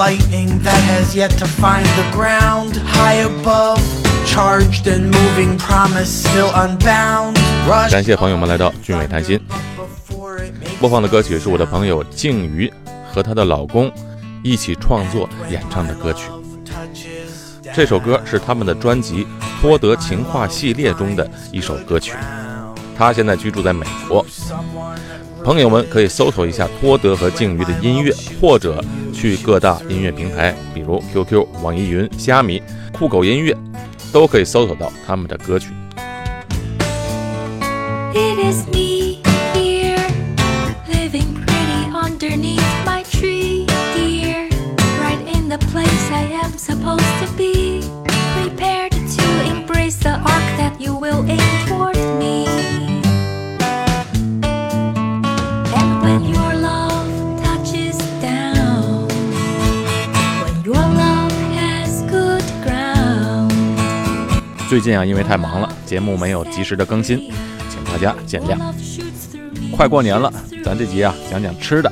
lightning that has yet to find the ground. High above, charged and moving, promise still unbound. 感谢朋友们来到俊伟谈心。播放的歌曲是我的朋友静瑜和她的老公一起创作演唱的歌曲。这首歌是他们的专辑《托德情话》系列中的一首歌曲。他现在居住在美国，朋友们可以搜索一下托德和静瑜的音乐，或者去各大音乐平台，比如 QQ、网易云、虾米、酷狗音乐，都可以搜索到他们的歌曲。It is me here, living pretty underneath my 最近啊，因为太忙了，节目没有及时的更新，请大家见谅。快过年了，咱这集啊讲讲吃的。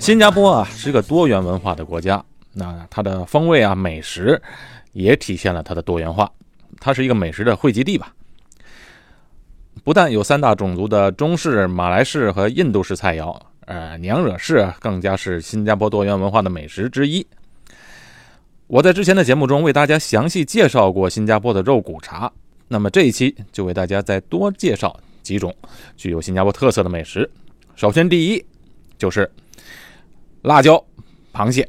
新加坡啊是一个多元文化的国家，那它的风味啊美食也体现了它的多元化，它是一个美食的汇集地吧。不但有三大种族的中式、马来式和印度式菜肴，呃，娘惹式更加是新加坡多元文化的美食之一。我在之前的节目中为大家详细介绍过新加坡的肉骨茶，那么这一期就为大家再多介绍几种具有新加坡特色的美食。首先，第一就是辣椒螃蟹。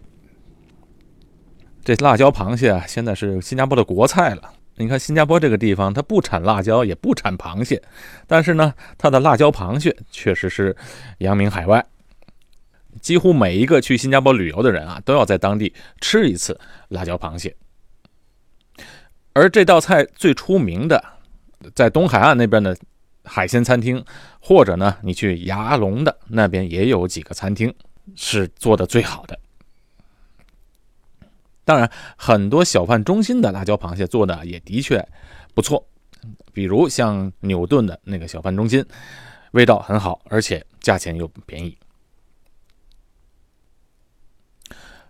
这辣椒螃蟹啊，现在是新加坡的国菜了。你看，新加坡这个地方，它不产辣椒，也不产螃蟹，但是呢，它的辣椒螃蟹确实是扬名海外。几乎每一个去新加坡旅游的人啊，都要在当地吃一次辣椒螃蟹。而这道菜最出名的，在东海岸那边的海鲜餐厅，或者呢，你去牙龙的那边也有几个餐厅是做的最好的。当然，很多小贩中心的辣椒螃蟹做的也的确不错，比如像牛顿的那个小贩中心，味道很好，而且价钱又便宜。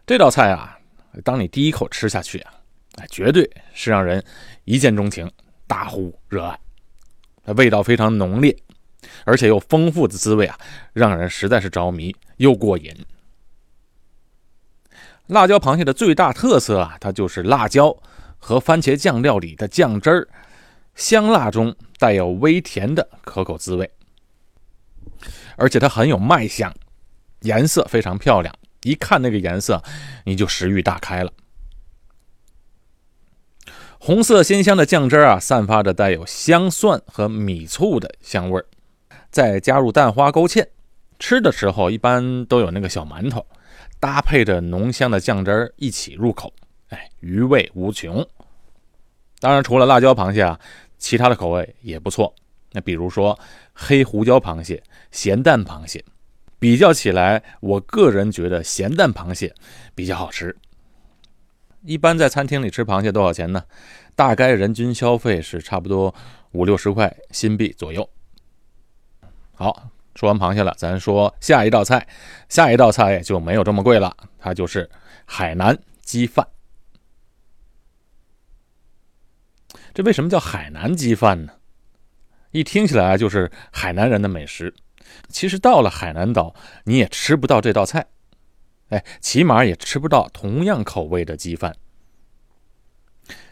这道菜啊，当你第一口吃下去啊，绝对是让人一见钟情、大呼热爱。它味道非常浓烈，而且又丰富的滋味啊，让人实在是着迷又过瘾。辣椒螃蟹的最大特色啊，它就是辣椒和番茄酱料里的酱汁儿，香辣中带有微甜的可口滋味，而且它很有卖相，颜色非常漂亮，一看那个颜色，你就食欲大开了。红色鲜香的酱汁啊，散发着带有香蒜和米醋的香味儿，再加入蛋花勾芡，吃的时候一般都有那个小馒头，搭配着浓香的酱汁儿一起入口，哎，余味无穷。当然，除了辣椒螃蟹啊，其他的口味也不错。那比如说黑胡椒螃蟹、咸蛋螃蟹，比较起来，我个人觉得咸蛋螃蟹比较好吃。一般在餐厅里吃螃蟹多少钱呢？大概人均消费是差不多五六十块新币左右。好，说完螃蟹了，咱说下一道菜。下一道菜就没有这么贵了，它就是海南鸡饭。这为什么叫海南鸡饭呢？一听起来就是海南人的美食。其实到了海南岛，你也吃不到这道菜。哎，起码也吃不到同样口味的鸡饭，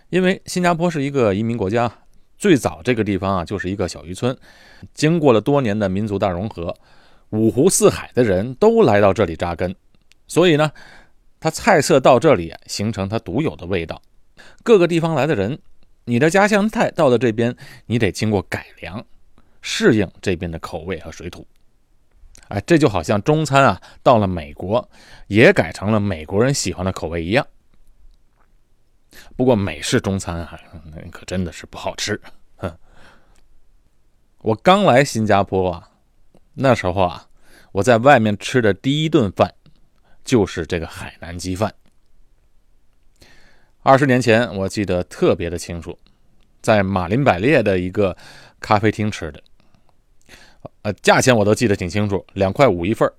因为新加坡是一个移民国家，最早这个地方啊就是一个小渔村，经过了多年的民族大融合，五湖四海的人都来到这里扎根，所以呢，它菜色到这里形成它独有的味道。各个地方来的人，你的家乡菜到了这边，你得经过改良，适应这边的口味和水土。哎，这就好像中餐啊，到了美国也改成了美国人喜欢的口味一样。不过美式中餐啊，可真的是不好吃。我刚来新加坡啊，那时候啊，我在外面吃的第一顿饭就是这个海南鸡饭。二十年前，我记得特别的清楚，在马林百列的一个咖啡厅吃的。呃，价钱我都记得挺清楚，两块五一份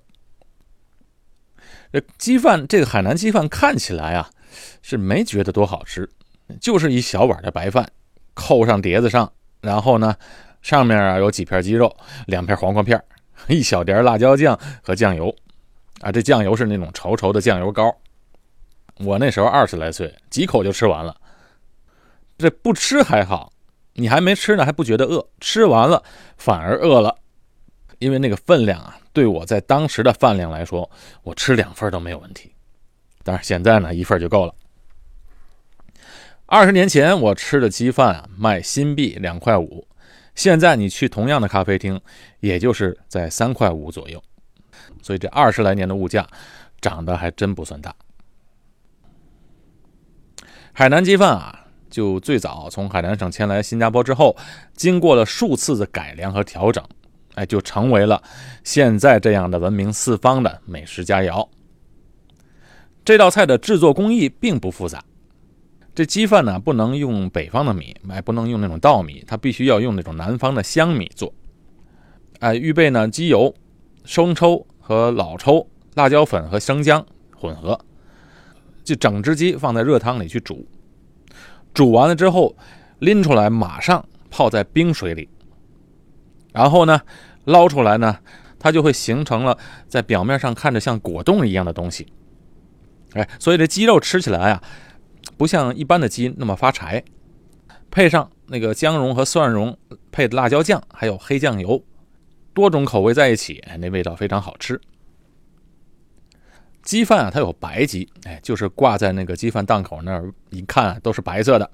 这鸡饭，这个海南鸡饭看起来啊是没觉得多好吃，就是一小碗的白饭，扣上碟子上，然后呢上面啊有几片鸡肉，两片黄瓜片，一小碟辣椒酱和酱油，啊这酱油是那种稠稠的酱油膏。我那时候二十来岁，几口就吃完了。这不吃还好，你还没吃呢还不觉得饿，吃完了反而饿了，因为那个分量啊，对我在当时的饭量来说，我吃两份都没有问题。但是现在呢，一份就够了。二十年前我吃的鸡饭啊，卖新币两块五，现在你去同样的咖啡厅，也就是在三块五左右。所以这二十来年的物价涨得还真不算大。海南鸡饭啊，就最早从海南省迁来新加坡之后，经过了数次的改良和调整，哎，就成为了现在这样的闻名四方的美食佳肴。这道菜的制作工艺并不复杂，这鸡饭呢不能用北方的米，哎，不能用那种稻米，它必须要用那种南方的香米做。哎，预备呢鸡油、生抽和老抽、辣椒粉和生姜混合。就整只鸡放在热汤里去煮，煮完了之后拎出来，马上泡在冰水里，然后呢捞出来呢，它就会形成了在表面上看着像果冻一样的东西。哎，所以这鸡肉吃起来啊，不像一般的鸡那么发柴。配上那个姜蓉和蒜蓉配的辣椒酱，还有黑酱油，多种口味在一起，那味道非常好吃。鸡饭啊，它有白鸡，哎，就是挂在那个鸡饭档口那儿，一看都是白色的。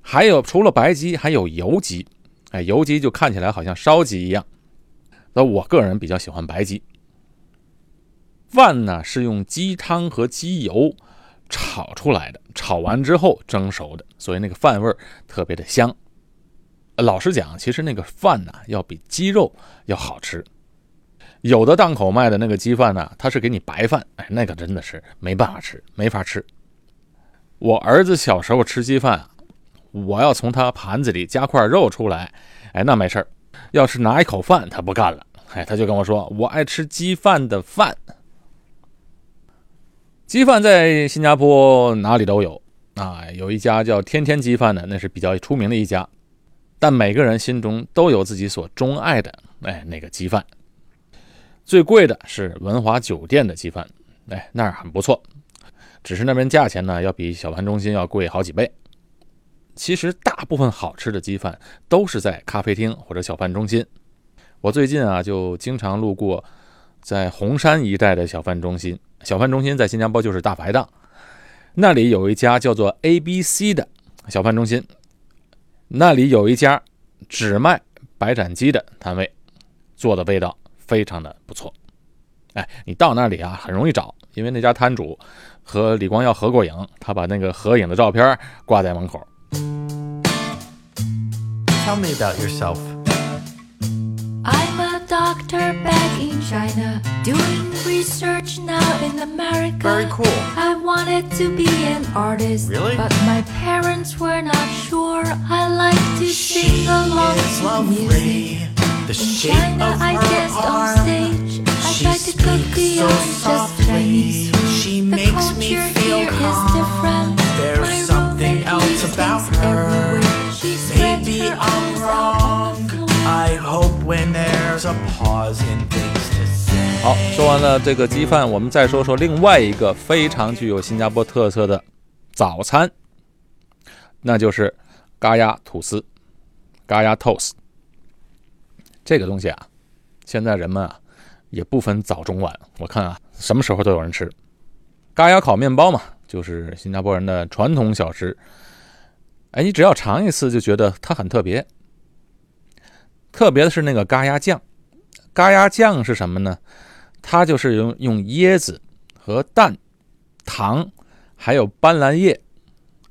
还有除了白鸡，还有油鸡，哎，油鸡就看起来好像烧鸡一样。那我个人比较喜欢白鸡。饭呢是用鸡汤和鸡油炒出来的，炒完之后蒸熟的，所以那个饭味特别的香。老实讲，其实那个饭呢要比鸡肉要好吃。有的档口卖的那个鸡饭呢，它是给你白饭，哎，那个真的是没办法吃，没法吃。我儿子小时候吃鸡饭，我要从他盘子里夹块肉出来，哎，那没事要是拿一口饭，他不干了，哎，他就跟我说，我爱吃鸡饭的饭。鸡饭在新加坡哪里都有啊，有一家叫天天鸡饭的，那是比较出名的一家。但每个人心中都有自己所钟爱的，哎，那个鸡饭。最贵的是文华酒店的鸡饭，哎，那儿很不错，只是那边价钱呢要比小盘中心要贵好几倍。其实大部分好吃的鸡饭都是在咖啡厅或者小饭中心。我最近啊就经常路过在红山一带的小饭中心，小饭中心在新加坡就是大排档，那里有一家叫做 ABC 的小饭中心，那里有一家只卖白斩鸡的摊位，做的味道。非常的不错，哎，你到那里啊，很容易找，因为那家摊主和李光耀合过影，他把那个合影的照片挂在门口。Tell me about yourself. I'm a doctor back in China, doing research now in America. Very cool. I wanted to be an artist, Really? but my parents were not sure. I like to sing along to music. The In shape China, of I danced on stage. I She tried to cook beyond so just softly. Chinese food. She the makes me feel here is calm. different. There's My something else about her. everywhere. Maybe I'm wrong. I hope when there's a pause in things to say. 好，说完了这个鸡饭，我们再说说另外一个非常具有新加坡特色的早餐，那就是嘎呀吐司，嘎呀 toast。这个东西啊，现在人们啊也不分早中晚，我看啊什么时候都有人吃。嘎呀烤面包嘛，就是新加坡人的传统小吃。哎，你只要尝一次就觉得它很特别。特别的是那个嘎呀酱，嘎呀酱是什么呢？它就是用用椰子和蛋、糖，还有斑斓叶，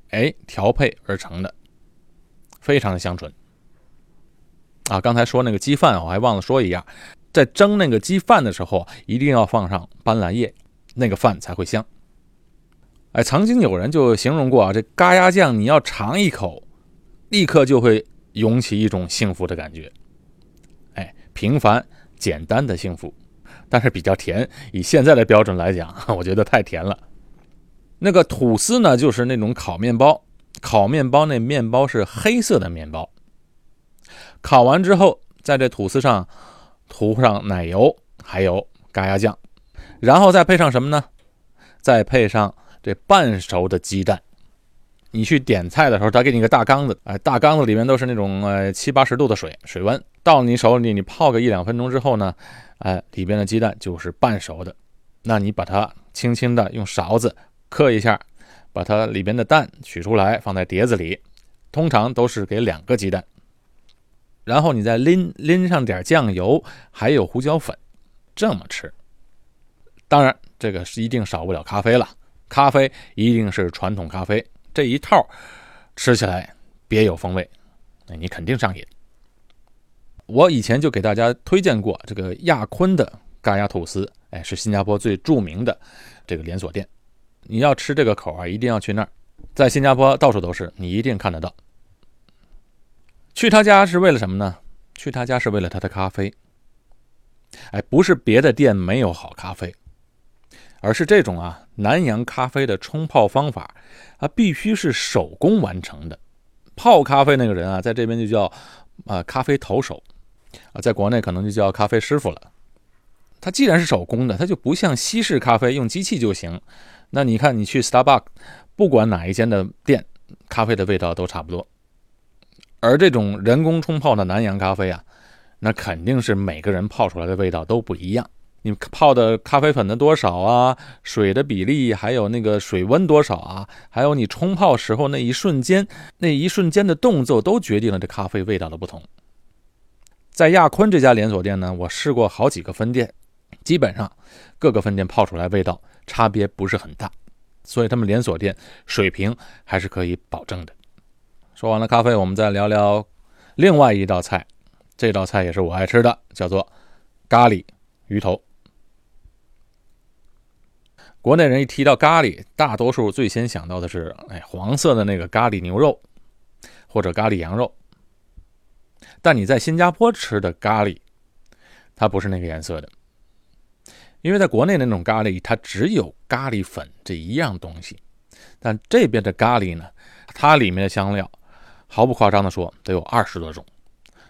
哎调配而成的，非常的香醇。啊，刚才说那个鸡饭，我还忘了说一样，在蒸那个鸡饭的时候，一定要放上斑斓叶，那个饭才会香。哎，曾经有人就形容过啊，这嘎呀酱你要尝一口，立刻就会涌起一种幸福的感觉。哎，平凡简单的幸福。但是比较甜。以现在的标准来讲，我觉得太甜了。那个吐司呢，就是那种烤面包，烤面包那面包是黑色的面包，烤完之后，在这吐司上涂上奶油，还有嘎鸭酱，然后再配上什么呢？再配上这半熟的鸡蛋。你去点菜的时候，他给你个大缸子，哎，大缸子里面都是那种呃七八十度的水，水温到你手里，你泡个一两分钟之后呢，哎，里边的鸡蛋就是半熟的。那你把它轻轻的用勺子磕一下，把它里边的蛋取出来，放在碟子里，通常都是给两个鸡蛋，然后你再淋淋上点酱油，还有胡椒粉，这么吃。当然，这个是一定少不了咖啡了，咖啡一定是传统咖啡。这一套吃起来别有风味，那你肯定上瘾。我以前就给大家推荐过这个亚坤的嘎牙吐司，哎，是新加坡最著名的这个连锁店。你要吃这个口啊，一定要去那儿，在新加坡到处都是，你一定看得到。去他家是为了什么呢？去他家是为了他的咖啡。哎，不是别的店没有好咖啡。而是这种啊，南洋咖啡的冲泡方法啊，必须是手工完成的。泡咖啡那个人啊，在这边就叫啊咖啡投手啊，在国内可能就叫咖啡师傅了。他既然是手工的，他就不像西式咖啡用机器就行。那你看，你去 Starbucks，不管哪一间的店，咖啡的味道都差不多。而这种人工冲泡的南洋咖啡啊，那肯定是每个人泡出来的味道都不一样。你泡的咖啡粉的多少啊？水的比例，还有那个水温多少啊？还有你冲泡时候那一瞬间，那一瞬间的动作，都决定了这咖啡味道的不同。在亚坤这家连锁店呢，我试过好几个分店，基本上各个分店泡出来味道差别不是很大，所以他们连锁店水平还是可以保证的。说完了咖啡，我们再聊聊另外一道菜，这道菜也是我爱吃的，叫做咖喱鱼头。国内人一提到咖喱，大多数最先想到的是，哎，黄色的那个咖喱牛肉，或者咖喱羊肉。但你在新加坡吃的咖喱，它不是那个颜色的，因为在国内那种咖喱，它只有咖喱粉这一样东西。但这边的咖喱呢，它里面的香料，毫不夸张的说，得有二十多种，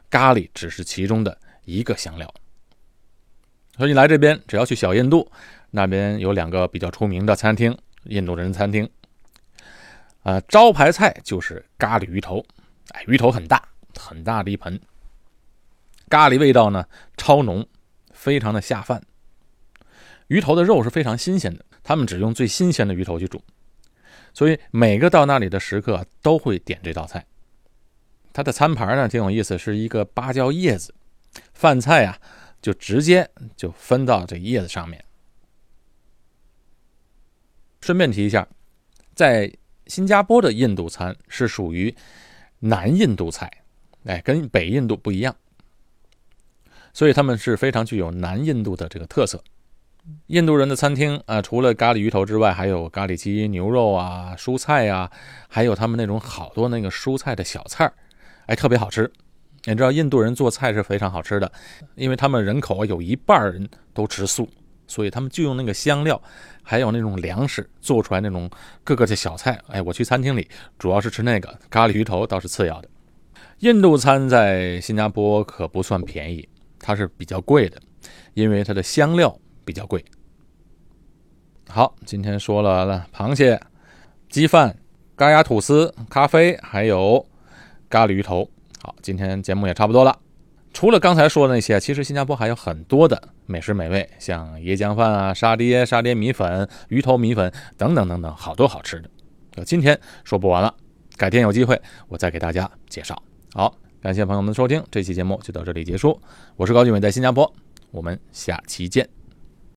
咖喱只是其中的一个香料。所以你来这边，只要去小印度。那边有两个比较出名的餐厅，印度人餐厅。呃，招牌菜就是咖喱鱼头，哎，鱼头很大，很大的一盆。咖喱味道呢超浓，非常的下饭。鱼头的肉是非常新鲜的，他们只用最新鲜的鱼头去煮，所以每个到那里的食客都会点这道菜。它的餐盘呢挺有意思，是一个芭蕉叶子，饭菜啊就直接就分到这叶子上面。顺便提一下，在新加坡的印度餐是属于南印度菜，哎，跟北印度不一样，所以他们是非常具有南印度的这个特色。印度人的餐厅啊，除了咖喱鱼头之外，还有咖喱鸡牛肉啊、蔬菜啊，还有他们那种好多那个蔬菜的小菜儿，哎，特别好吃。你知道印度人做菜是非常好吃的，因为他们人口有一半人都吃素。所以他们就用那个香料，还有那种粮食做出来那种各个的小菜。哎，我去餐厅里主要是吃那个咖喱鱼头，倒是次要的。印度餐在新加坡可不算便宜，它是比较贵的，因为它的香料比较贵。好，今天说了螃蟹、鸡饭、咖牙吐司、咖啡，还有咖喱鱼头。好，今天节目也差不多了。除了刚才说的那些，其实新加坡还有很多的美食美味，像椰浆饭啊、沙爹、沙爹米粉、鱼头米粉等等等等，好多好吃的。今天说不完了，改天有机会我再给大家介绍。好，感谢朋友们的收听，这期节目就到这里结束。我是高俊伟，在新加坡，我们下期见。